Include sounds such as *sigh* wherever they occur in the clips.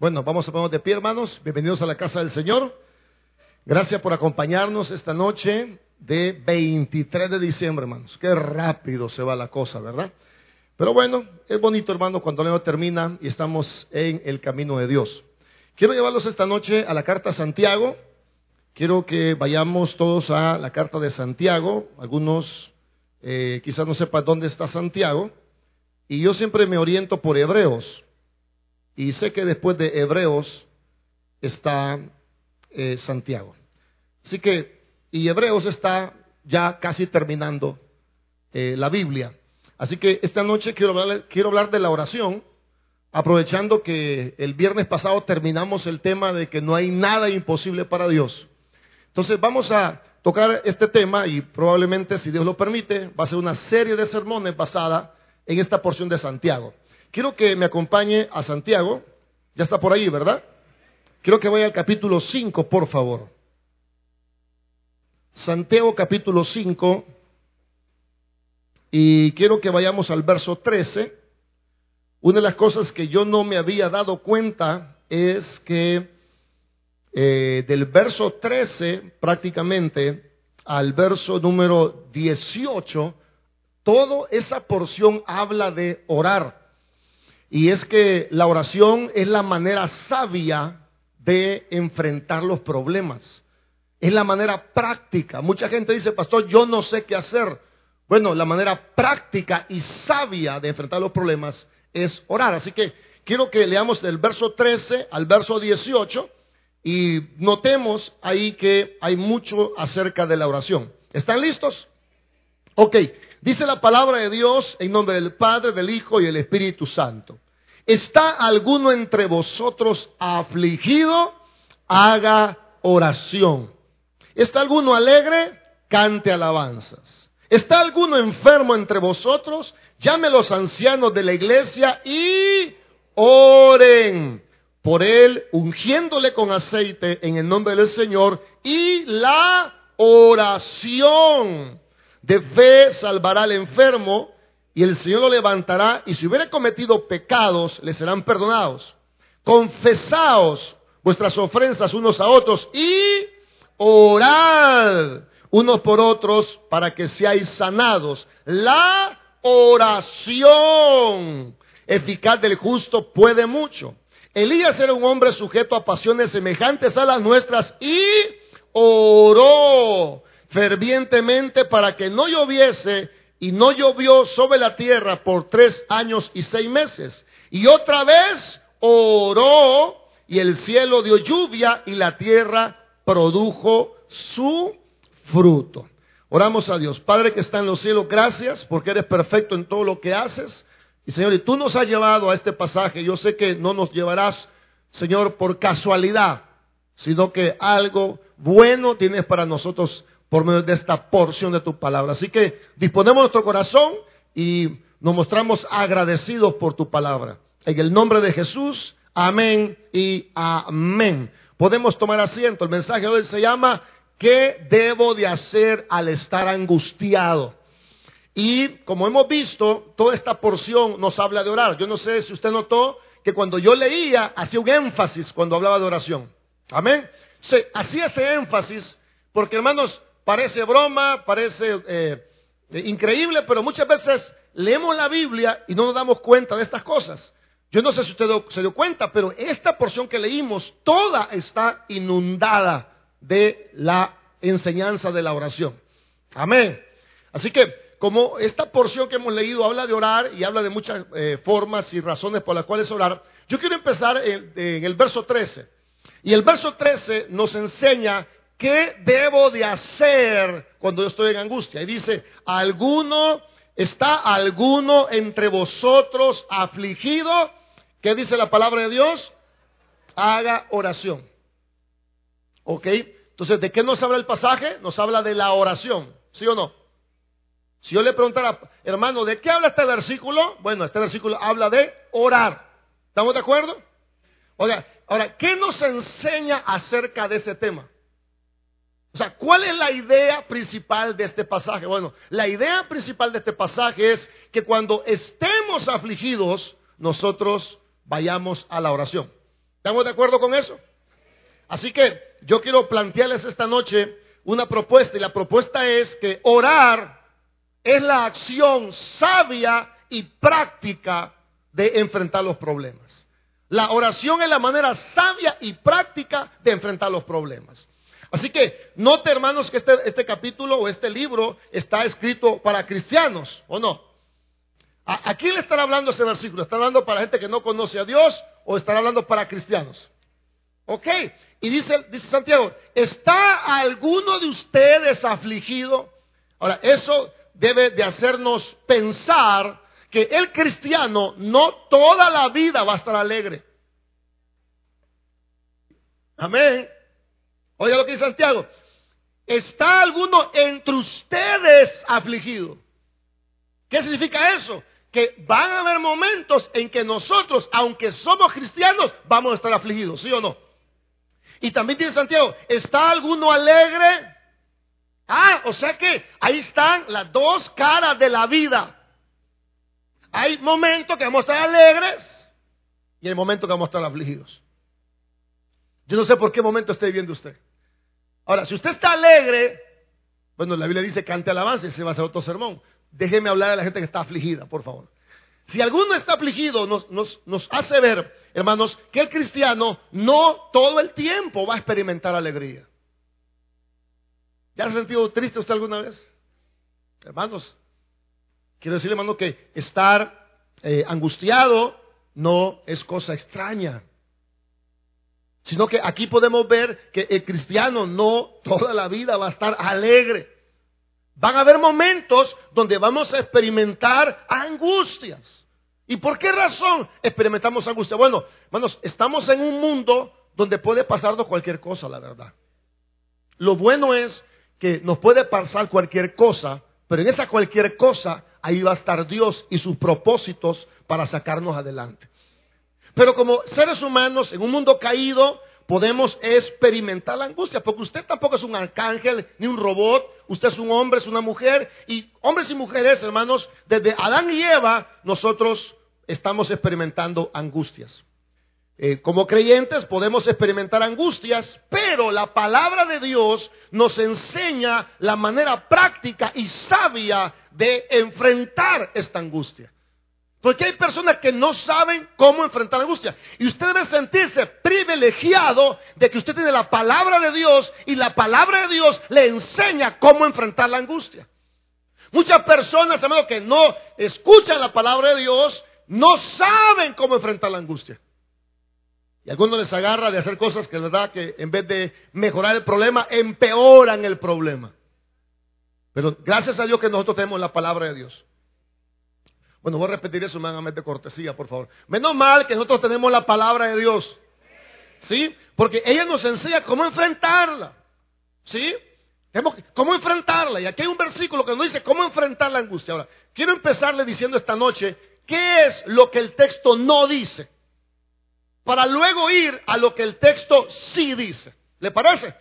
Bueno, vamos a ponernos de pie, hermanos. Bienvenidos a la casa del Señor. Gracias por acompañarnos esta noche de 23 de diciembre, hermanos. Qué rápido se va la cosa, ¿verdad? Pero bueno, es bonito, hermano, cuando el año termina y estamos en el camino de Dios. Quiero llevarlos esta noche a la carta Santiago. Quiero que vayamos todos a la carta de Santiago. Algunos eh, quizás no sepan dónde está Santiago. Y yo siempre me oriento por Hebreos. Y sé que después de Hebreos está eh, Santiago. Así que, y Hebreos está ya casi terminando eh, la Biblia. Así que esta noche quiero hablar, quiero hablar de la oración, aprovechando que el viernes pasado terminamos el tema de que no hay nada imposible para Dios. Entonces vamos a tocar este tema y probablemente, si Dios lo permite, va a ser una serie de sermones basada en esta porción de Santiago. Quiero que me acompañe a Santiago. Ya está por ahí, ¿verdad? Quiero que vaya al capítulo 5, por favor. Santiago capítulo 5 y quiero que vayamos al verso 13. Una de las cosas que yo no me había dado cuenta es que eh, del verso 13 prácticamente al verso número 18, toda esa porción habla de orar. Y es que la oración es la manera sabia de enfrentar los problemas. Es la manera práctica. Mucha gente dice, pastor, yo no sé qué hacer. Bueno, la manera práctica y sabia de enfrentar los problemas es orar. Así que quiero que leamos del verso 13 al verso 18 y notemos ahí que hay mucho acerca de la oración. ¿Están listos? Ok, dice la palabra de Dios en nombre del Padre, del Hijo y del Espíritu Santo. ¿Está alguno entre vosotros afligido? Haga oración. ¿Está alguno alegre? Cante alabanzas. ¿Está alguno enfermo entre vosotros? Llame a los ancianos de la iglesia y oren por él, ungiéndole con aceite en el nombre del Señor. Y la oración de fe salvará al enfermo y el Señor lo levantará y si hubiera cometido pecados le serán perdonados. Confesaos vuestras ofensas unos a otros y orad unos por otros para que seáis sanados. La oración eficaz del justo puede mucho. Elías era un hombre sujeto a pasiones semejantes a las nuestras y oró fervientemente para que no lloviese y no llovió sobre la tierra por tres años y seis meses. Y otra vez oró y el cielo dio lluvia y la tierra produjo su fruto. Oramos a Dios. Padre que está en los cielos, gracias porque eres perfecto en todo lo que haces. Y Señor, y tú nos has llevado a este pasaje. Yo sé que no nos llevarás, Señor, por casualidad, sino que algo bueno tienes para nosotros por medio de esta porción de tu palabra. Así que disponemos nuestro corazón y nos mostramos agradecidos por tu palabra. En el nombre de Jesús, amén y amén. Podemos tomar asiento. El mensaje de hoy se llama ¿Qué debo de hacer al estar angustiado? Y como hemos visto, toda esta porción nos habla de orar. Yo no sé si usted notó que cuando yo leía, hacía un énfasis cuando hablaba de oración. Amén. Se, hacía ese énfasis porque, hermanos, parece broma, parece eh, increíble, pero muchas veces leemos la Biblia y no nos damos cuenta de estas cosas. Yo no sé si usted se dio cuenta, pero esta porción que leímos, toda está inundada de la enseñanza de la oración. Amén. Así que, como esta porción que hemos leído habla de orar y habla de muchas eh, formas y razones por las cuales orar, yo quiero empezar en el verso 13. Y el verso 13 nos enseña qué debo de hacer cuando yo estoy en angustia. Y dice, ¿alguno, está alguno entre vosotros afligido? ¿Qué dice la palabra de Dios? Haga oración. ¿Ok? Entonces, ¿de qué nos habla el pasaje? Nos habla de la oración, ¿sí o no? Si yo le preguntara, hermano, ¿de qué habla este versículo? Bueno, este versículo habla de orar. ¿Estamos de acuerdo? Oiga, ahora, ¿qué nos enseña acerca de ese tema? O sea, ¿cuál es la idea principal de este pasaje? Bueno, la idea principal de este pasaje es que cuando estemos afligidos, nosotros vayamos a la oración. ¿Estamos de acuerdo con eso? Así que yo quiero plantearles esta noche una propuesta y la propuesta es que orar es la acción sabia y práctica de enfrentar los problemas. La oración es la manera sabia y práctica de enfrentar los problemas. Así que note, hermanos, que este, este capítulo o este libro está escrito para cristianos, ¿o no? ¿A, quién le están hablando ese versículo? ¿Está hablando para gente que no conoce a Dios o está hablando para cristianos? Ok, y dice, dice Santiago, ¿está alguno de ustedes afligido? Ahora, eso debe de hacernos pensar que el cristiano no toda la vida va a estar alegre. Amén. Oiga lo que dice Santiago. ¿Está alguno entre ustedes afligido? ¿Qué significa eso? Que van a haber momentos en que nosotros, aunque somos cristianos, vamos a estar afligidos, ¿sí o no? Y también dice Santiago, ¿está alguno alegre? Ah, o sea que ahí están las dos caras de la vida. Hay momentos que vamos a estar alegres y hay momentos que vamos a estar afligidos. Yo no sé por qué momento está viviendo usted. Ahora, si usted está alegre, bueno, la Biblia dice cante alabanza y se va a hacer otro sermón. Déjeme hablar a la gente que está afligida, por favor. Si alguno está afligido, nos, nos, hace ver, hermanos, que el cristiano no todo el tiempo va a experimentar alegría. ¿Ya ha sentido triste usted alguna vez? Hermanos, quiero decirle, hermano, que estar eh, angustiado no es cosa extraña. Sino que aquí podemos ver que el cristiano no toda la vida va a estar alegre. Van a haber momentos donde vamos a experimentar angustias. ¿Y por qué razón experimentamos angustia? Bueno, hermanos, estamos en un mundo donde puede pasarnos cualquier cosa, la verdad. Lo bueno es que nos puede pasar cualquier cosa, pero en esa cualquier cosa ahí va a estar Dios y sus propósitos para sacarnos adelante. Pero como seres humanos en un mundo caído podemos experimentar la angustia, porque usted tampoco es un arcángel ni un robot, usted es un hombre, es una mujer, y hombres y mujeres, hermanos, desde Adán y Eva nosotros estamos experimentando angustias. Eh, como creyentes podemos experimentar angustias, pero la palabra de Dios nos enseña la manera práctica y sabia de enfrentar esta angustia. Porque hay personas que no saben cómo enfrentar la angustia. Y usted debe sentirse privilegiado de que usted tiene la palabra de Dios y la palabra de Dios le enseña cómo enfrentar la angustia. Muchas personas, hermano, que no escuchan la palabra de Dios, no saben cómo enfrentar la angustia. Y algunos les agarra de hacer cosas que, verdad, que en vez de mejorar el problema, empeoran el problema. Pero gracias a Dios que nosotros tenemos la palabra de Dios. Bueno, voy a repetir eso de cortesía, por favor. Menos mal que nosotros tenemos la palabra de Dios. ¿Sí? Porque ella nos enseña cómo enfrentarla. ¿Sí? ¿Cómo enfrentarla? Y aquí hay un versículo que nos dice cómo enfrentar la angustia. Ahora, quiero empezarle diciendo esta noche qué es lo que el texto no dice para luego ir a lo que el texto sí dice. ¿Le parece?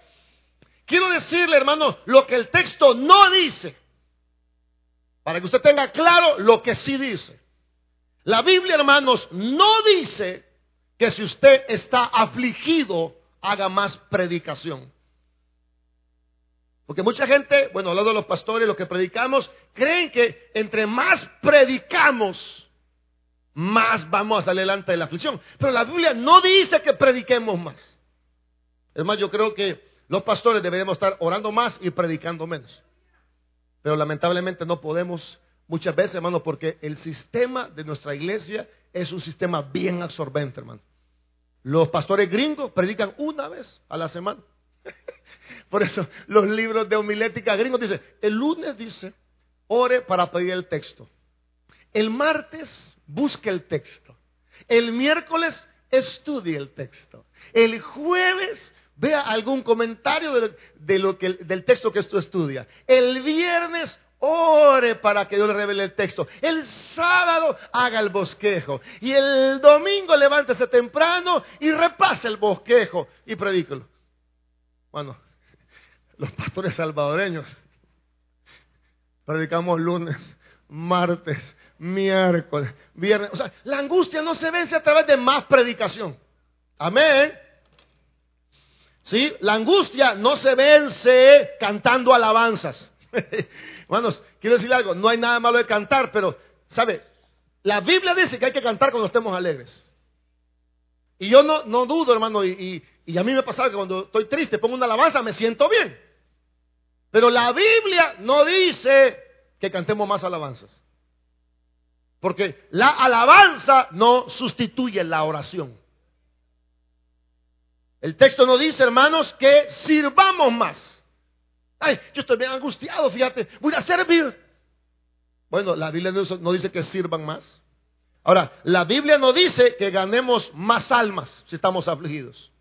Quiero decirle, hermano, lo que el texto no dice, para que usted tenga claro lo que sí dice. La Biblia, hermanos, no dice que si usted está afligido, haga más predicación. Porque mucha gente, bueno, hablando de los pastores, los que predicamos, creen que entre más predicamos, más vamos a salir delante de la aflicción. Pero la Biblia no dice que prediquemos más. Es más, yo creo que los pastores deberíamos estar orando más y predicando menos. Pero lamentablemente no podemos muchas veces, hermano, porque el sistema de nuestra iglesia es un sistema bien absorbente, hermano. Los pastores gringos predican una vez a la semana. *laughs* Por eso los libros de homilética gringos dicen, el lunes dice, ore para pedir el texto. El martes busque el texto. El miércoles estudie el texto. El jueves vea algún comentario de lo, que, del texto que esto estudia. El viernes ore para que Dios le revele el texto. El sábado haga el bosquejo. Y el domingo levántese temprano y repase el bosquejo y predícalo. Bueno, los pastores salvadoreños predicamos lunes, martes, miércoles, viernes. O sea, la angustia no se vence a través de más predicación. Amén. ¿Sí? La angustia no se vence cantando alabanzas. *laughs* Hermanos, quiero decirle algo, no hay nada malo de cantar, pero, ¿sabe? La Biblia dice que hay que cantar cuando estemos alegres. Y yo no, dudo, hermano, y, y, a mí me pasa que cuando estoy triste pongo una alabanza, me siento bien. Pero la Biblia no dice que cantemos más alabanzas. Porque la alabanza no sustituye la oración. El texto no dice, hermanos, que sirvamos más. Ay, yo estoy bien angustiado, fíjate, voy a servir. Bueno, la Biblia no dice que sirvan más. Ahora, la Biblia no dice que ganemos más almas si estamos afligidos.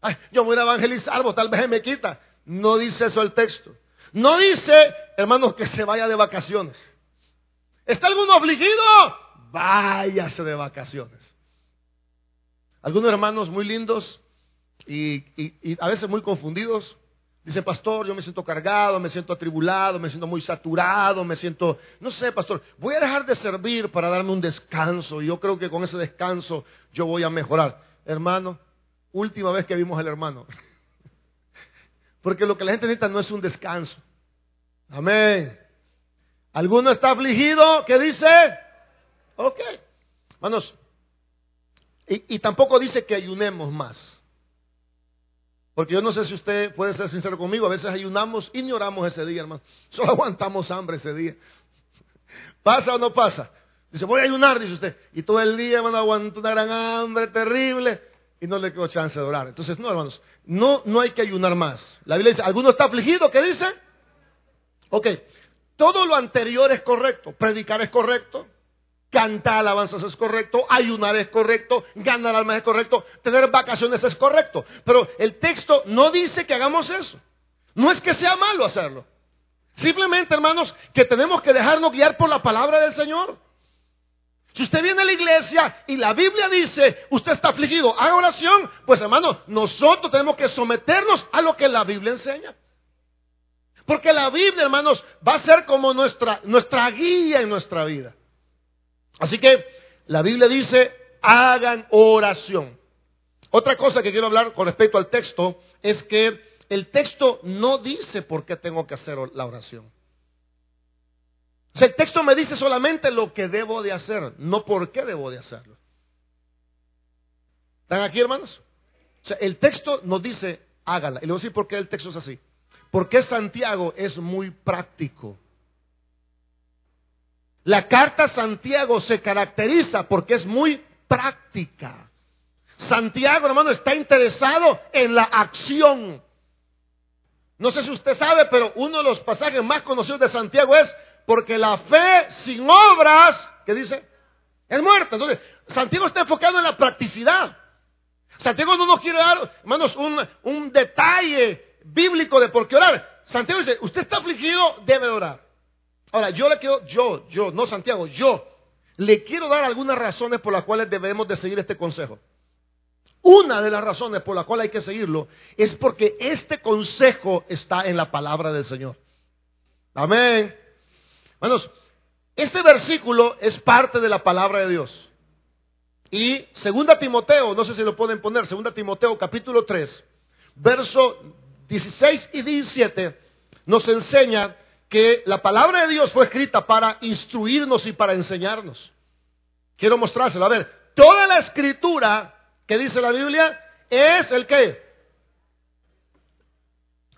Ay, yo voy a evangelizar, tal vez me quita. No dice eso el texto. No dice, hermanos, que se vaya de vacaciones. ¿Está alguno afligido? Váyase de vacaciones. Algunos hermanos muy lindos y, a veces muy confundidos Dice, pastor, yo me siento cargado, me siento atribulado, me siento muy saturado, me siento, no sé, pastor, voy a dejar de servir para darme un descanso. Y yo creo que con ese descanso yo voy a mejorar. Hermano, última vez que vimos al hermano. *laughs* Porque lo que la gente necesita no es un descanso. Amén. ¿Alguno está afligido? ¿Qué dice? Ok. Hermanos, y, y tampoco dice que ayunemos más. Porque yo no sé si usted puede ser sincero conmigo, a veces ayunamos y ni oramos ese día, hermano. *laughs* Solo aguantamos hambre ese día. *laughs* ¿Pasa o no pasa? Dice, voy a ayunar, dice usted. Y todo el día, hermano, aguanto una gran hambre terrible y no le quedó chance de orar. Entonces, no, hermanos, no, no hay que ayunar más. La Biblia dice, ¿alguno está afligido? ¿Qué dice? Ok, todo lo anterior es correcto. Predicar es correcto. Cantar alabanzas es correcto, ayunar es correcto, ganar almas es correcto, tener vacaciones es correcto. Pero el texto no dice que hagamos eso. No es que sea malo hacerlo. Simplemente, hermanos, que tenemos que dejarnos guiar por la palabra del Señor. Si usted viene a la iglesia y la Biblia dice, usted está afligido, haga oración, pues hermanos, nosotros tenemos que someternos a lo que la Biblia enseña. Porque la Biblia, hermanos, va a ser como nuestra, nuestra guía en nuestra vida. Así que la Biblia dice, hagan oración. Otra cosa que quiero hablar con respecto al texto es que el texto no dice por qué tengo que hacer la oración. O sea, el texto me dice solamente lo que debo de hacer, no por qué debo de hacerlo. ¿Están aquí, hermanos? O sea, el texto nos dice, hágala. Y le voy a decir por qué el texto es así. Porque Santiago es muy práctico. La carta Santiago se caracteriza porque es muy práctica. Santiago, hermano, está interesado en la acción. No sé si usted sabe, pero uno de los pasajes más conocidos de Santiago es porque la fe sin obras, ¿qué dice? Es muerta. Entonces, Santiago está enfocado en la practicidad. Santiago no nos quiere dar, hermanos, un, un detalle bíblico de por qué orar. Santiago dice, usted está afligido, debe orar. Ahora, yo le quiero, yo, yo, no Santiago, yo, le quiero dar algunas razones por las cuales debemos de seguir este consejo. Una de las razones por las cuales hay que seguirlo es porque este consejo está en la palabra del Señor. Amén. Hermanos, este versículo es parte de la palabra de Dios. Y segunda Timoteo, no sé si lo pueden poner, segunda Timoteo capítulo 3, verso 16 y 17 nos enseña que la palabra de Dios fue escrita para instruirnos y para enseñarnos. Quiero mostrárselo. A ver, toda la escritura que dice la Biblia es el qué.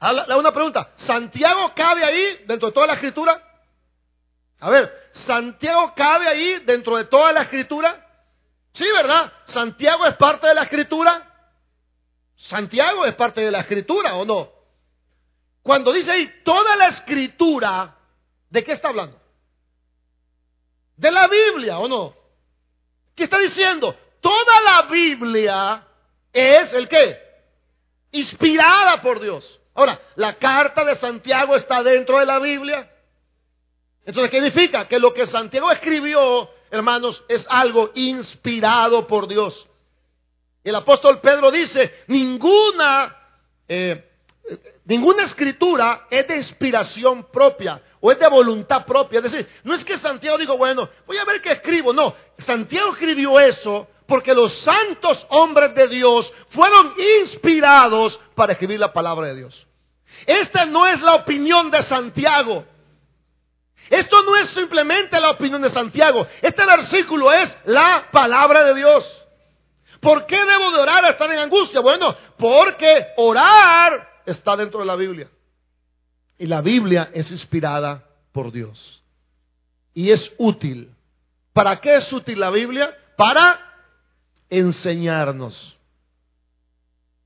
Ah, una pregunta. ¿Santiago cabe ahí dentro de toda la escritura? A ver, ¿Santiago cabe ahí dentro de toda la escritura? Sí, ¿verdad? ¿Santiago es parte de la escritura? ¿Santiago es parte de la escritura o no? Cuando dice ahí toda la escritura, ¿de qué está hablando? De la Biblia, ¿o no? ¿Qué está diciendo? Toda la Biblia es el qué? Inspirada por Dios. Ahora, la carta de Santiago está dentro de la Biblia. Entonces, ¿qué significa? Que lo que Santiago escribió, hermanos, es algo inspirado por Dios. El apóstol Pedro dice, ninguna eh, Ninguna escritura es de inspiración propia o es de voluntad propia. Es decir, no es que Santiago dijo, bueno, voy a ver qué escribo. No, Santiago escribió eso Porque los santos hombres de Dios fueron inspirados para escribir la palabra de Dios. Esta no es la opinión de Santiago. Esto no es simplemente la opinión de Santiago. Este versículo es la palabra de Dios. ¿Por qué debo de orar a estar en angustia? Bueno, porque orar está dentro de la Biblia. Y la Biblia es inspirada por Dios. Y es útil. ¿Para qué es útil la Biblia? Para enseñarnos.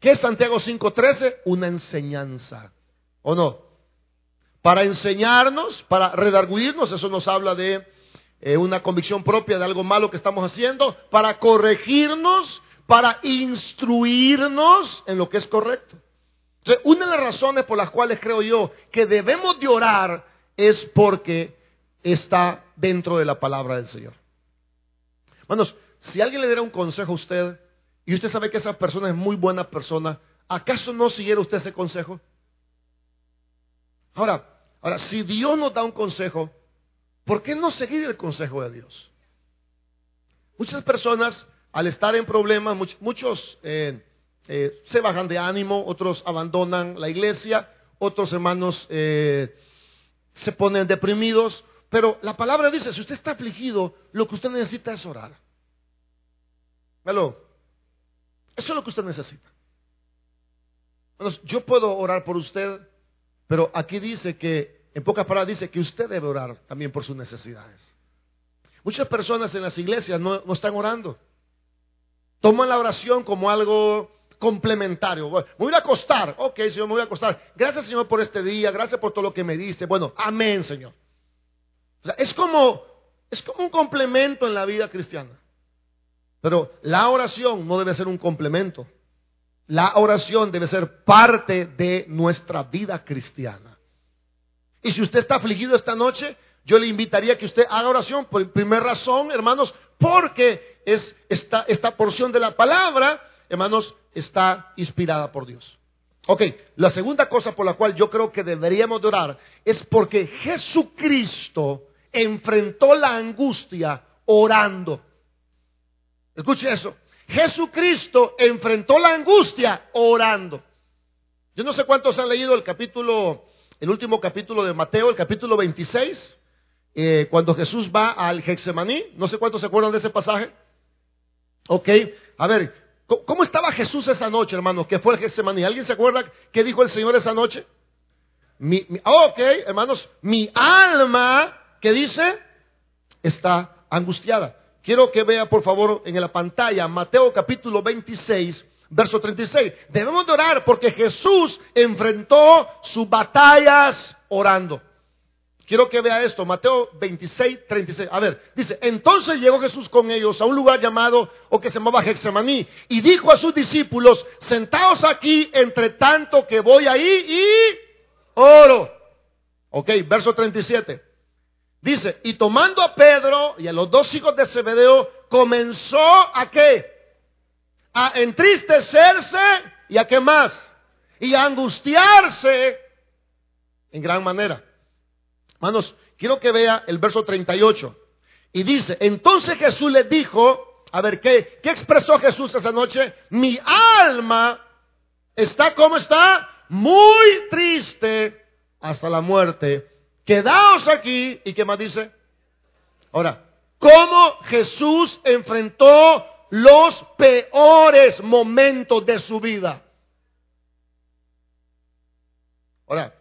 ¿Qué es Santiago 5:13? Una enseñanza. ¿O no? Para enseñarnos, para redarguirnos, eso nos habla de eh, una convicción propia de algo malo que estamos haciendo, para corregirnos, para instruirnos en lo que es correcto. Entonces, una de las razones por las cuales creo yo que debemos de orar es porque está dentro de la palabra del Señor. Hermanos, si alguien le diera un consejo a usted y usted sabe que esa persona es muy buena persona, ¿acaso no siguiera usted ese consejo? Ahora, ahora, si Dios nos da un consejo, ¿por qué no seguir el consejo de Dios? Muchas personas, al estar en problemas, muchos, eh, eh, se bajan de ánimo, otros abandonan la iglesia, otros hermanos eh, se ponen deprimidos, pero la palabra dice, si usted está afligido, lo que usted necesita es orar. Eso es lo que usted necesita. Bueno, yo puedo orar por usted, pero aquí dice que, en pocas palabras, dice que usted debe orar también por sus necesidades. Muchas personas en las iglesias no, no están orando. Toman la oración como algo complementario. me voy a acostar. Ok, Señor, me voy a acostar. Gracias, Señor, por este día. Gracias por todo lo que me diste. Bueno, amén, Señor. es como, es como un complemento en la vida cristiana. Pero la oración no debe ser un complemento. La oración debe ser parte de nuestra vida cristiana. Y si usted está afligido esta noche, yo le invitaría a que usted haga oración. Por primera razón, hermanos, porque es esta, esta porción de la palabra, hermanos, está inspirada por Dios. Ok, la segunda cosa por la cual yo creo que deberíamos de orar es porque Jesucristo enfrentó la angustia orando. Escuche eso. Jesucristo enfrentó la angustia orando. Yo no sé cuántos han leído el capítulo, el último capítulo de Mateo, el capítulo 26, eh, cuando Jesús va al Getsemaní. No sé cuántos se acuerdan de ese pasaje. Ok, a ver, ¿cómo estaba Jesús esa noche, hermanos? ¿Qué fue el Getsemaní? ¿Alguien se acuerda qué dijo el Señor esa noche? Mi, ok, hermanos, mi alma, ¿qué dice? Está angustiada. Quiero que vea por favor en la pantalla Mateo capítulo 26, verso 36. Debemos de orar porque Jesús enfrentó sus batallas orando. Quiero que vea esto, Mateo 26, 36. A ver, dice, entonces llegó Jesús con ellos a un lugar llamado, o que se llamaba Getsemaní, y dijo a sus discípulos, sentaos aquí entre tanto que voy ahí y oro. Ok, verso 37. Dice, y tomando a Pedro y a los dos hijos de Zebedeo, comenzó a qué? A entristecerse y a qué más? Y a angustiarse en gran manera. Hermanos, quiero que vea el verso 38. Y dice, entonces Jesús les dijo, a ver, ¿qué, qué expresó Jesús esa noche? Mi alma está como está, muy triste hasta la muerte quedaos aquí. ¿Y qué más dice? Ahora, ¿cómo Jesús enfrentó los peores momentos de su vida? Ahora,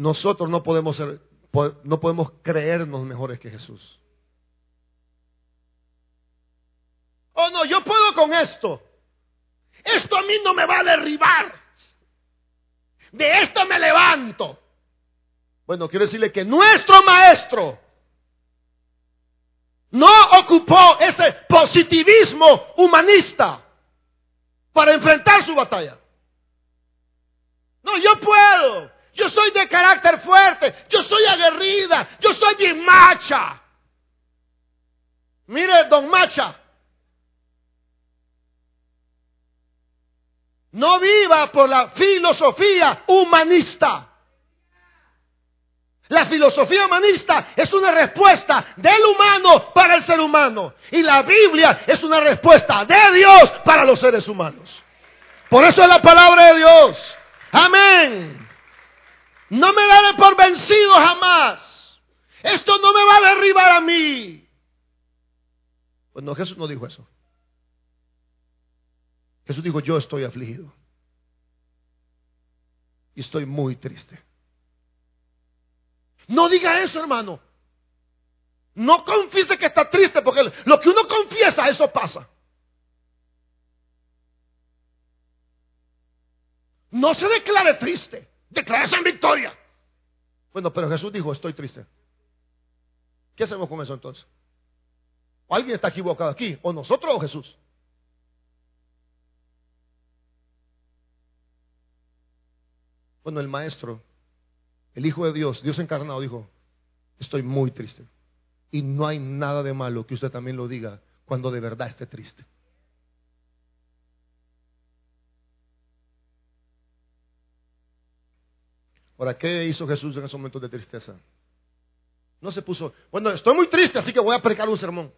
nosotros no podemos ser, no podemos creernos mejores que Jesús. Oh, no, yo puedo con esto. Esto a mí no me va a derribar. De esto me levanto. Bueno, quiero decirle que nuestro maestro no ocupó ese positivismo humanista para enfrentar su batalla. No, yo puedo. Yo soy de carácter fuerte. Yo soy aguerrida. Yo soy bien macha. Mire, don Macha. No viva por la filosofía humanista. La filosofía humanista es una respuesta del humano para el ser humano. Y la Biblia es una respuesta de Dios para los seres humanos. Por eso es la palabra de Dios. Amén. No me daré por vencido jamás. Esto no me va a derribar a mí. Pues no, Jesús no dijo eso. Jesús dijo, yo estoy afligido. Y estoy muy triste. No diga eso, hermano. No confiese que está triste, porque lo que uno confiesa, eso pasa. No se declare triste, declárese en victoria. Bueno, pero Jesús dijo, estoy triste. ¿Qué hacemos con eso entonces? ¿O alguien está equivocado aquí? ¿O nosotros o Jesús? Bueno, el maestro, el Hijo de Dios, Dios encarnado, dijo, estoy muy triste. Y no hay nada de malo que usted también lo diga cuando de verdad esté triste. Ahora, ¿qué hizo Jesús en esos momentos de tristeza? No se puso, bueno, estoy muy triste, así que voy a predicar un sermón.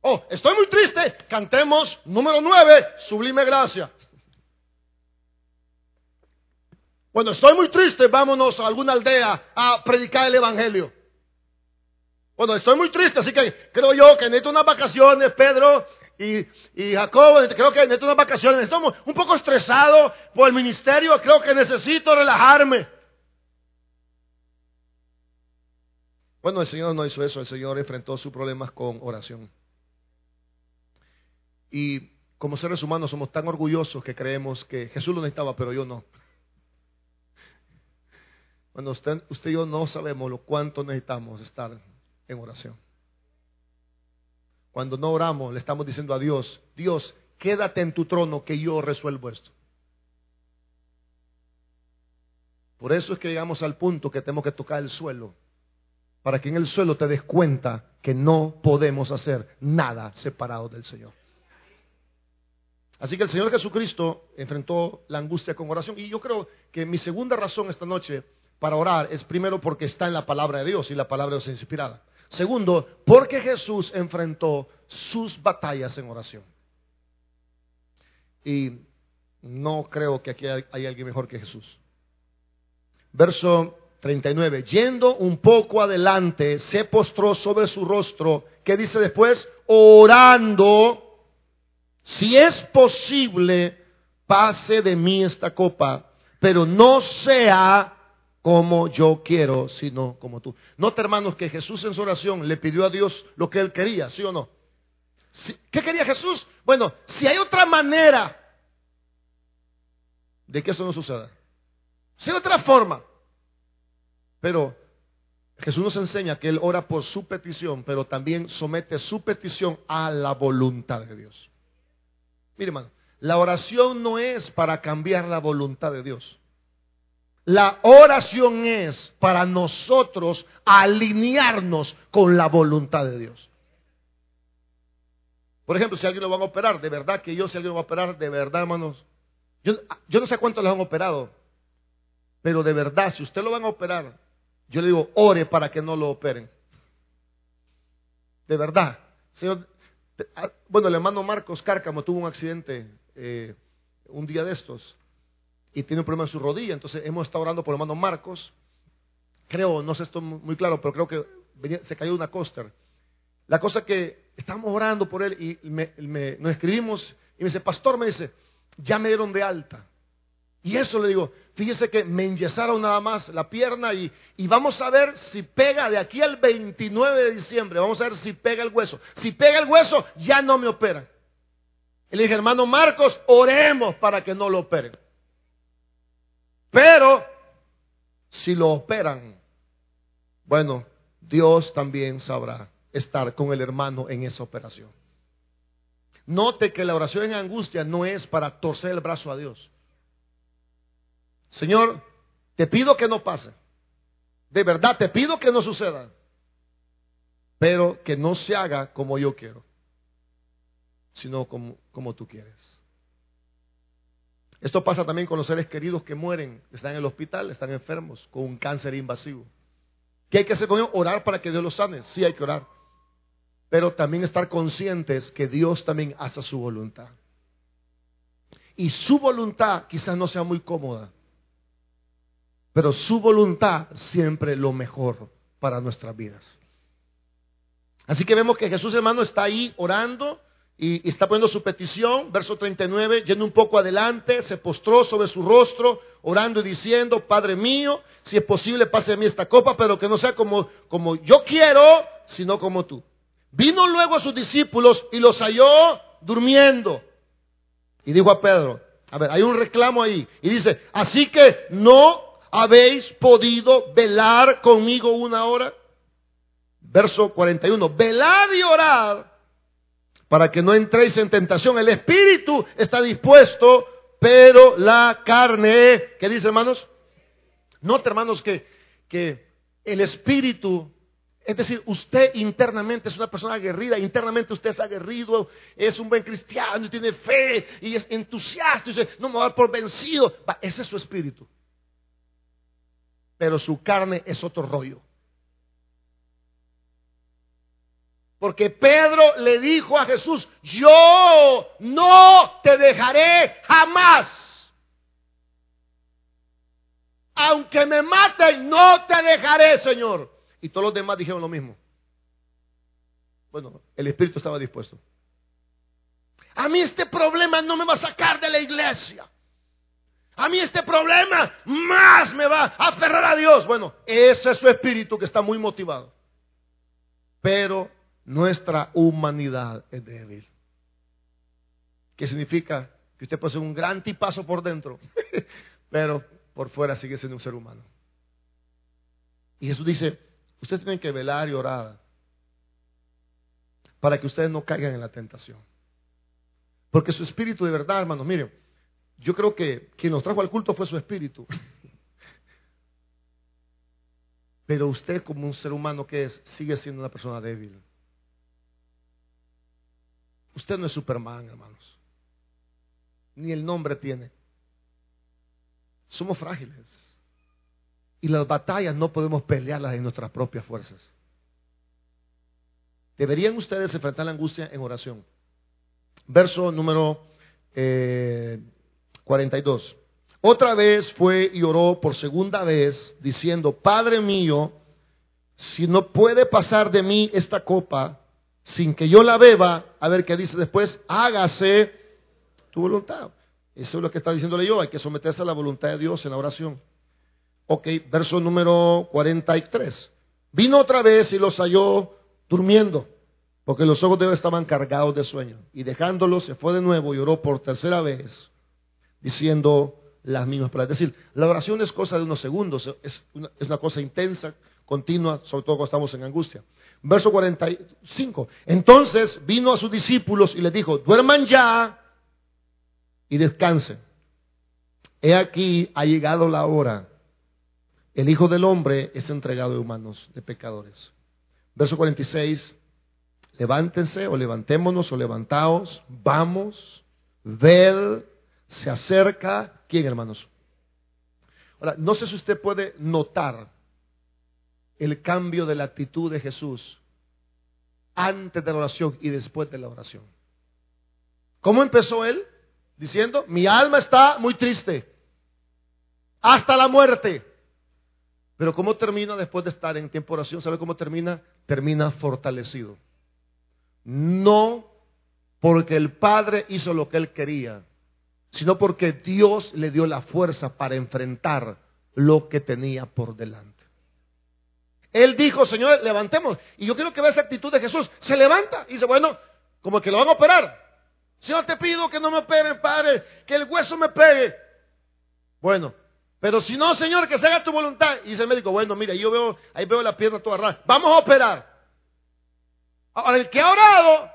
Oh, estoy muy triste, cantemos número nueve, sublime gracia. Bueno, estoy muy triste, vámonos a alguna aldea a predicar el Evangelio. Bueno, estoy muy triste, así que creo yo que necesito unas vacaciones, Pedro, y, Jacobo, creo que necesito unas vacaciones. Estamos un poco estresados por el ministerio, creo que necesito relajarme. Bueno, el Señor no hizo eso, el Señor enfrentó sus problemas con oración. Y como seres humanos somos tan orgullosos que creemos que Jesús lo necesitaba, pero yo no. Bueno, usted, usted y yo no sabemos lo cuánto necesitamos estar en oración. Cuando no oramos, le estamos diciendo a Dios, Dios, quédate en tu trono que yo resuelvo esto. Por eso es que llegamos al punto que tenemos que tocar el suelo, para que en el suelo te des cuenta que no podemos hacer nada separado del Señor. Así que el Señor Jesucristo enfrentó la angustia con oración. Y yo creo que mi segunda razón esta noche para orar es primero porque está en la palabra de Dios y la palabra de Dios es inspirada. Segundo, porque Jesús enfrentó sus batallas en oración. Y no creo que aquí hay, alguien mejor que Jesús. Verso 39. Yendo un poco adelante, se postró sobre su rostro. ¿Qué dice después? Orando, si es posible, pase de mí esta copa, pero no sea como yo quiero, sino como tú. Nota, hermanos, que Jesús en su oración le pidió a Dios lo que él quería, ¿sí o no? ¿Qué quería Jesús? Bueno, si hay otra manera de que eso no suceda, si hay otra forma, pero Jesús nos enseña que Él ora por su petición, pero también somete su petición a la voluntad de Dios. Mire, hermano, la oración no es para cambiar la voluntad de Dios. La oración es para nosotros alinearnos con la voluntad de Dios. Por ejemplo, si alguien lo van a operar, de verdad que yo si alguien lo va a operar, de verdad, hermanos, yo, yo no sé cuántos lo han operado, pero de verdad, si usted lo van a operar, yo le digo, ore para que no lo operen. De verdad. Señor, ah, bueno, el hermano Marcos Cárcamo tuvo un accidente eh, un día de estos y tiene un problema en su rodilla. Entonces hemos estado orando por el hermano Marcos. Creo, no sé esto muy claro, pero creo que se cayó una coaster. La cosa que estamos orando por él y nos escribimos y me dice, pastor, me dice, ya me dieron de alta. Y eso le digo, fíjese que me enyesaron nada más la pierna y, y, vamos a ver si pega de aquí al 29 de diciembre, vamos a ver si pega el hueso. Si pega el hueso, ya no me operan. Y le dije, hermano Marcos, oremos para que no lo operen. Pero si lo operan, bueno, Dios también sabrá estar con el hermano en esa operación. Note que la oración en angustia no es para torcer el brazo a Dios. Señor, te pido que no pase. De verdad, te pido que no suceda. Pero que no se haga como yo quiero, sino como, como tú quieres. Esto pasa también con los seres queridos que mueren, están en el hospital, están enfermos, con un cáncer invasivo. ¿Qué hay que hacer con ellos? Orar para que Dios los sane. Sí hay que orar. Pero también estar conscientes que Dios también hace su voluntad. Y su voluntad quizás no sea muy cómoda, pero su voluntad siempre lo mejor para nuestras vidas. Así que vemos que Jesús hermano está ahí orando y, está poniendo su petición, verso 39, yendo un poco adelante, se postró sobre su rostro, orando y diciendo, Padre mío, si es posible, pase a mí esta copa, pero que no sea como, como yo quiero, sino como tú. Vino luego a sus discípulos y los halló durmiendo. Y dijo a Pedro, a ver, hay un reclamo ahí. Y dice, así que no habéis podido velar conmigo una hora. Verso 41, velad y orad para que no entréis en tentación. El espíritu está dispuesto, pero la carne, ¿qué dice hermanos? Note hermanos que, que el espíritu es decir, usted internamente es una persona aguerrida, internamente usted es aguerrido, es un buen cristiano, tiene fe y es entusiasta, y dice, no me voy a por vencido. ese es su espíritu. Pero su carne es otro rollo. Porque Pedro le dijo a Jesús, yo no te dejaré jamás. Aunque me maten, no te dejaré, Señor. Y todos los demás dijeron lo mismo. Bueno, el Espíritu estaba dispuesto. A mí este problema no me va a sacar de la iglesia. A mí este problema más me va a aferrar a Dios. Bueno, ese es su espíritu que está muy motivado. Pero nuestra humanidad es débil. ¿Qué significa? Que usted puede ser un gran tipazo por dentro, *laughs* pero por fuera sigue siendo un ser humano. Y Jesús dice, Ustedes tienen que velar y orar para que ustedes no caigan en la tentación. Porque su espíritu de verdad, hermanos, miren, yo creo que quien nos trajo al culto fue su espíritu. *laughs* Pero usted como un ser humano que es, sigue siendo una persona débil. Usted no es Superman, hermanos. Ni el nombre tiene. Somos frágiles. Y las batallas no podemos pelearlas en nuestras propias fuerzas. Deberían ustedes enfrentar la angustia en oración. Verso número 42. Eh, Otra vez fue y oró por segunda vez, diciendo, Padre mío, si no puede pasar de mí esta copa sin que yo la beba, a ver qué dice después, hágase tu voluntad. Eso es lo que está diciéndole yo, hay que someterse a la voluntad de Dios en la oración. Ok, verso número 43. Vino otra vez y los halló durmiendo, porque los ojos de ellos estaban cargados de sueño. Y dejándolos, se fue de nuevo y oró por tercera vez, diciendo las mismas palabras. Es decir, la oración es cosa de unos segundos, es una, es una cosa intensa, continua, sobre todo cuando estamos en angustia. Verso 45. Entonces vino a sus discípulos y les dijo, duerman ya y descansen. He aquí, ha llegado la hora el Hijo del Hombre es entregado en manos de pecadores. Verso 46, levántense o levantémonos o levantaos, vamos, ver, se acerca, ¿quién hermanos? Ahora, no sé si usted puede notar el cambio de la actitud de Jesús antes de la oración y después de la oración. ¿Cómo empezó él? Diciendo, mi alma está muy triste, hasta la muerte. Pero ¿cómo termina después de estar en tiempo de oración? ¿Sabe cómo termina? Termina fortalecido. No porque el Padre hizo lo que él quería, sino porque Dios le dio la fuerza para enfrentar lo que tenía por delante. Él dijo, Señor, levantemos. Y yo quiero que vea esa actitud de Jesús. Se levanta y dice, bueno, como que lo van a operar. Señor, te pido que no me operen, Padre, que el hueso me pegue. Bueno, pero si no, Señor, que se haga tu voluntad. Y dice el médico, bueno, mira, yo veo, ahí veo la pierna toda rara. Vamos a operar. Ahora, el que ha orado,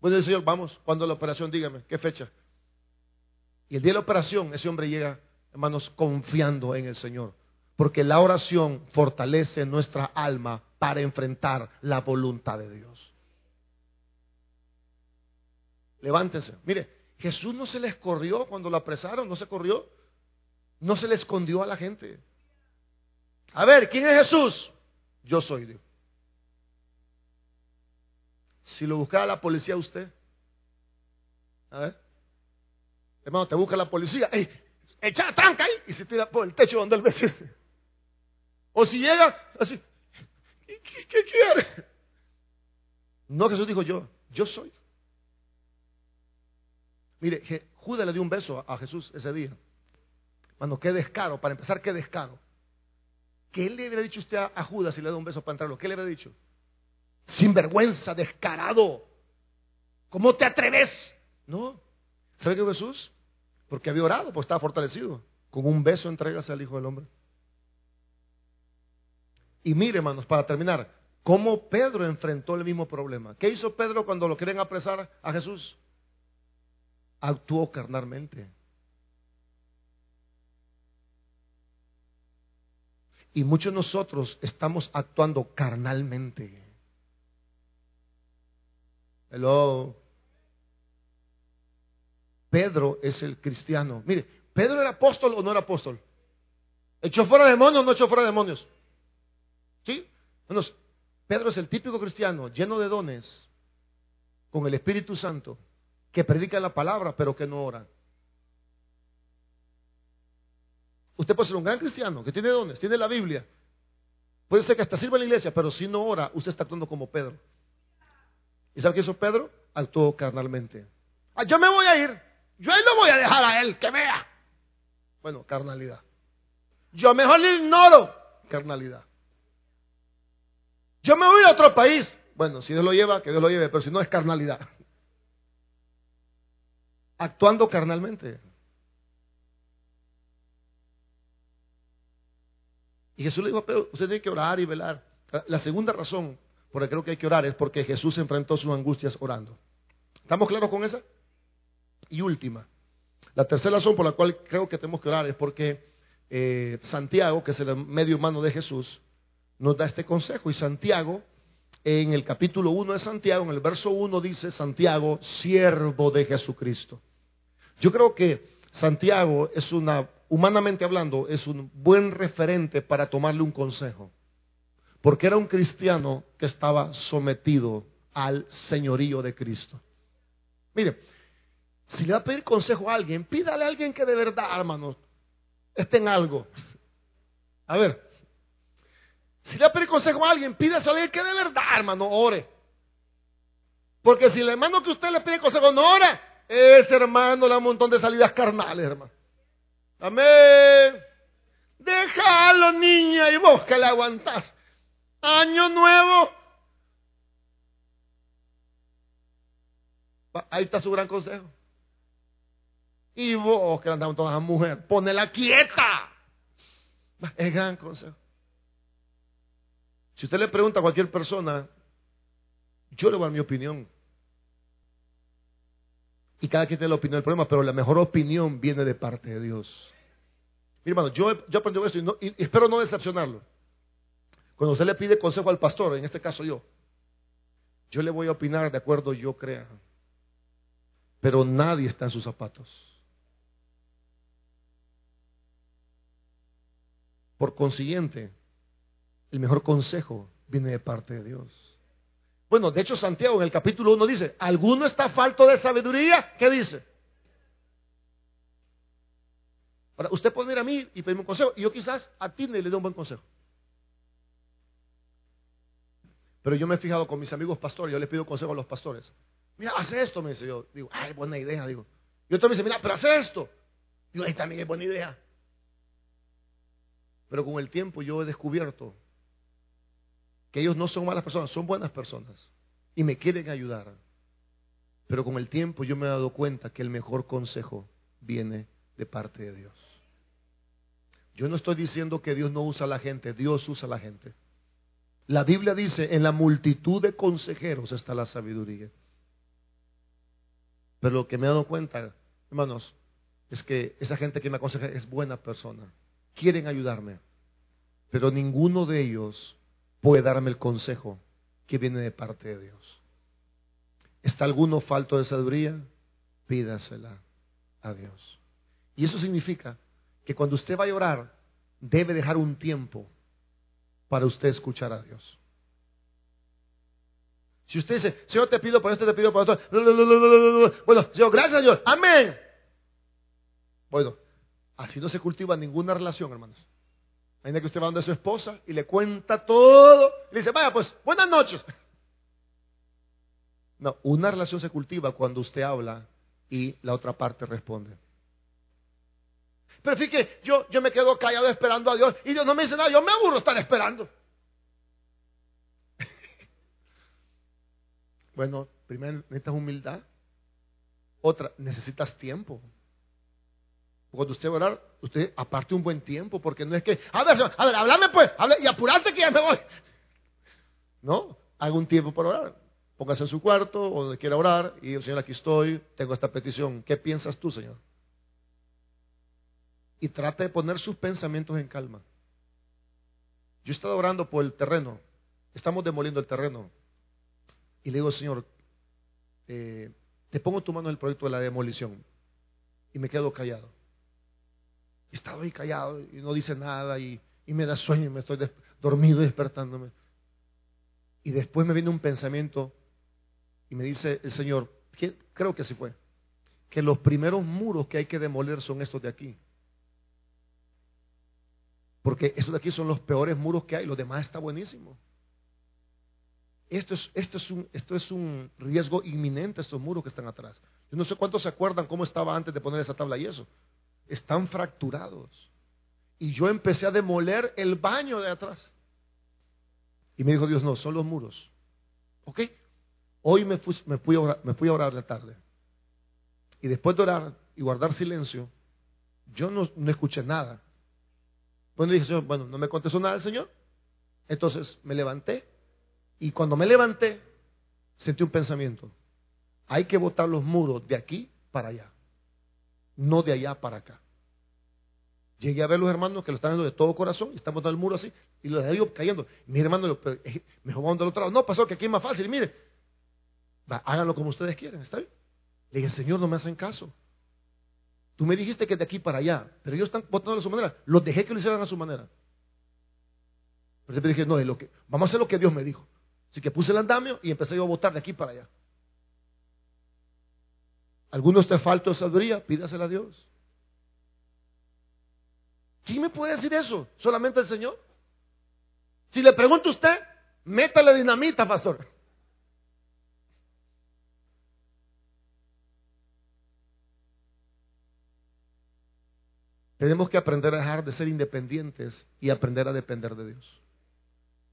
bueno, el Señor, vamos, cuando la operación, dígame, ¿qué fecha? Y el día de la operación, ese hombre llega, hermanos, confiando en el Señor. Porque la oración fortalece nuestra alma para enfrentar la voluntad de Dios. Levántense. Mire, Jesús no se les corrió cuando lo apresaron, no se corrió. No se le escondió a la gente. A ver, ¿quién es Jesús? Yo soy Dios. Si lo buscara la policía usted, a ver, hermano, te busca la policía, ¡Ey! echa tranca ahí y se tira por el techo donde él ve. O si llega así, ¿qué, qué quiere? No, Jesús dijo yo, yo soy. Mire, Judas le dio un beso a Jesús ese día. Cuando qué descaro, para empezar, qué descaro. ¿Qué le hubiera dicho usted a Judas si le da un beso para entrarlo? ¿Qué le habría dicho? Sinvergüenza, descarado. ¿Cómo te atreves? No. ¿Sabe qué Jesús? Porque había orado, pues estaba fortalecido. Con un beso entregas al Hijo del Hombre. Y mire, hermanos, para terminar, cómo Pedro enfrentó el mismo problema. ¿Qué hizo Pedro cuando lo quieren apresar a Jesús? Actuó carnalmente. Y muchos de nosotros estamos actuando carnalmente. Hello. Pedro es el cristiano. Mire, ¿Pedro era apóstol o no era apóstol? ¿Echó fuera demonios o no echó fuera demonios? ¿Sí? Pedro es el típico cristiano lleno de dones, con el Espíritu Santo, que predica la palabra, pero que no ora. Usted puede ser un gran cristiano, que tiene dones, tiene la Biblia. Puede ser que hasta sirva en la iglesia, pero si no ora, usted está actuando como Pedro. ¿Y sabe qué hizo Pedro? Actuó carnalmente. Ah, yo me voy a ir. Yo ahí lo voy a dejar a él, que vea. Bueno, carnalidad. Yo mejor le ignoro. Carnalidad. Yo me voy a otro país. Bueno, si Dios lo lleva, que Dios lo lleve, pero si no es carnalidad. Actuando carnalmente. Y Jesús le dijo a Pedro, usted tiene que orar y velar. La segunda razón por la que creo que hay que orar es porque Jesús enfrentó sus angustias orando. ¿Estamos claros con esa? Y última. La tercera razón por la cual creo que tenemos que orar es porque eh, Santiago, que es el medio humano de Jesús, nos da este consejo. Y Santiago, en el capítulo 1 de Santiago, en el verso 1 dice, Santiago, siervo de Jesucristo. Yo creo que Santiago es una humanamente hablando, es un buen referente para tomarle un consejo. Porque era un cristiano que estaba sometido al señorío de Cristo. Mire, si le va a pedir consejo a alguien, pídale a alguien que de verdad, hermano, esté en algo. A ver, si le a pedir consejo a alguien, pídase a que de verdad, hermano, ore. Porque si el hermano que usted le pide consejo no ora, ese hermano le da un montón de salidas carnales, hermano. Amén. Déjalo, niña, y vos que le aguantás. Año nuevo. Ahí está su gran consejo. Y vos que andamos todas las mujeres, ponela quieta. Es gran consejo. Si usted le pregunta a cualquier persona, yo le voy a dar mi opinión. Y cada quien tiene la opinión del problema, pero la mejor opinión viene de parte de Dios. Mi hermano, yo, yo aprendí esto y, espero no decepcionarlo. Cuando usted le pide consejo al pastor, en este caso yo, yo le voy a opinar de acuerdo yo crea. Pero nadie está en sus zapatos. Por consiguiente, el mejor consejo viene de parte de Dios. Bueno, de hecho Santiago en el capítulo 1 dice, ¿alguno está falto de sabiduría? ¿Qué dice? Ahora, usted puede venir a mí y pedirme un consejo, y yo quizás a ti le doy un buen consejo. Pero yo me he fijado con mis amigos pastores, yo les pido consejo a los pastores. Mira, haz esto, me dice yo. Digo, ay, buena idea, digo. Y otro me dice, mira, pero haz esto. Digo, ahí también es buena idea. Pero con el tiempo yo he descubierto que ellos no son malas personas, son buenas personas y me quieren ayudar. Pero con el tiempo yo me he dado cuenta que el mejor consejo viene de parte de Dios. Yo no estoy diciendo que Dios no usa a la gente, Dios usa a la gente. La Biblia dice, en la multitud de consejeros está la sabiduría. Pero lo que me he dado cuenta, hermanos, es que esa gente que me aconseja es buena persona. Quieren ayudarme. Pero ninguno de ellos puede darme el consejo que viene de parte de Dios. ¿Está alguno falto de sabiduría? pídasela a Dios. Y eso significa que cuando usted vaya a orar, debe dejar un tiempo para usted escuchar a Dios. Si usted dice, Señor, te pido por esto, te pido por esto. Bueno, Señor, gracias, Señor. Amén. Bueno, así no se cultiva ninguna relación, hermanos. Imagina que usted va donde su esposa y le cuenta todo. Le dice, vaya, pues, buenas noches. No, una relación se cultiva cuando usted habla y la otra parte responde. Pero fíjate, yo, yo me quedo callado esperando a Dios y Dios no me dice nada. Yo me aburro estar esperando. *laughs* bueno, primero necesitas humildad. Otra, necesitas tiempo. Cuando usted va a orar, usted aparte un buen tiempo, porque no es que, a ver, a ver, háblame pues, y apurate que ya me voy. No, haga un tiempo para orar. Póngase en su cuarto o donde quiera orar y el Señor, aquí estoy, tengo esta petición. ¿Qué piensas tú, Señor? Y trate de poner sus pensamientos en calma. Yo he estado orando por el terreno, estamos demoliendo el terreno. Y le digo, Señor, eh, te pongo tu mano en el proyecto de la demolición. Y me quedo callado. Y estaba ahí callado y no dice nada y, me da sueño y me estoy dormido y despertándome. Y después me viene un pensamiento y me dice el Señor, que, creo que así fue, que los primeros muros que hay que demoler son estos de aquí. Porque estos de aquí son los peores muros que hay, los demás está buenísimo. Esto es, esto, es un, esto es un riesgo inminente, estos muros que están atrás. Yo no sé cuántos se acuerdan cómo estaba antes de poner esa tabla y eso. Están fracturados. Y yo empecé a demoler el baño de atrás. Y me dijo Dios, no, son los muros. ¿Ok? Hoy me fui, me fui, a, orar, me fui a orar la tarde. Y después de orar y guardar silencio, yo no, no escuché nada. Bueno, dije, Señor, bueno, no me contestó nada el Señor. Entonces me levanté. Y cuando me levanté, sentí un pensamiento. Hay que botar los muros de aquí para allá. No de allá para acá. Llegué a ver los hermanos que lo están haciendo de todo corazón y están botando el muro así y los de cayendo. Mi hermano me jugaban del otro lado. No, pasó que aquí es más fácil. Mire, háganlo como ustedes quieren, ¿está bien? Le dije, Señor, no me hacen caso. Tú me dijiste que de aquí para allá, pero ellos están votando a su manera. Los dejé que lo hicieran a su manera. Pero yo dije, no, es lo que, vamos a hacer lo que Dios me dijo. Así que puse el andamio y empecé yo a votar de aquí para allá. ¿Alguno te falta de sabiduría? Pídasela a Dios. ¿Quién me puede decir eso? ¿Solamente el Señor? Si le pregunto a usted, métale dinamita, pastor. Tenemos que aprender a dejar de ser independientes y aprender a depender de Dios.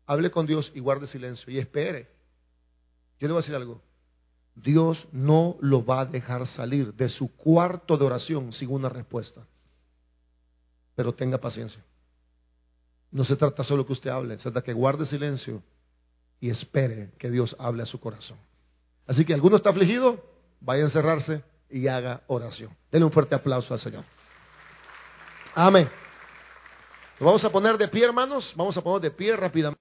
Hable con Dios y guarde silencio y espere. Yo le voy a decir algo. Dios no lo va a dejar salir de su cuarto de oración sin una respuesta. Pero tenga paciencia. No se trata solo que usted hable, se trata que guarde silencio y espere que Dios hable a su corazón. Así que alguno está afligido, vaya a encerrarse y haga oración. Denle un fuerte aplauso al Señor. Amén. vamos a poner de pie, hermanos. Vamos a poner de pie rápidamente.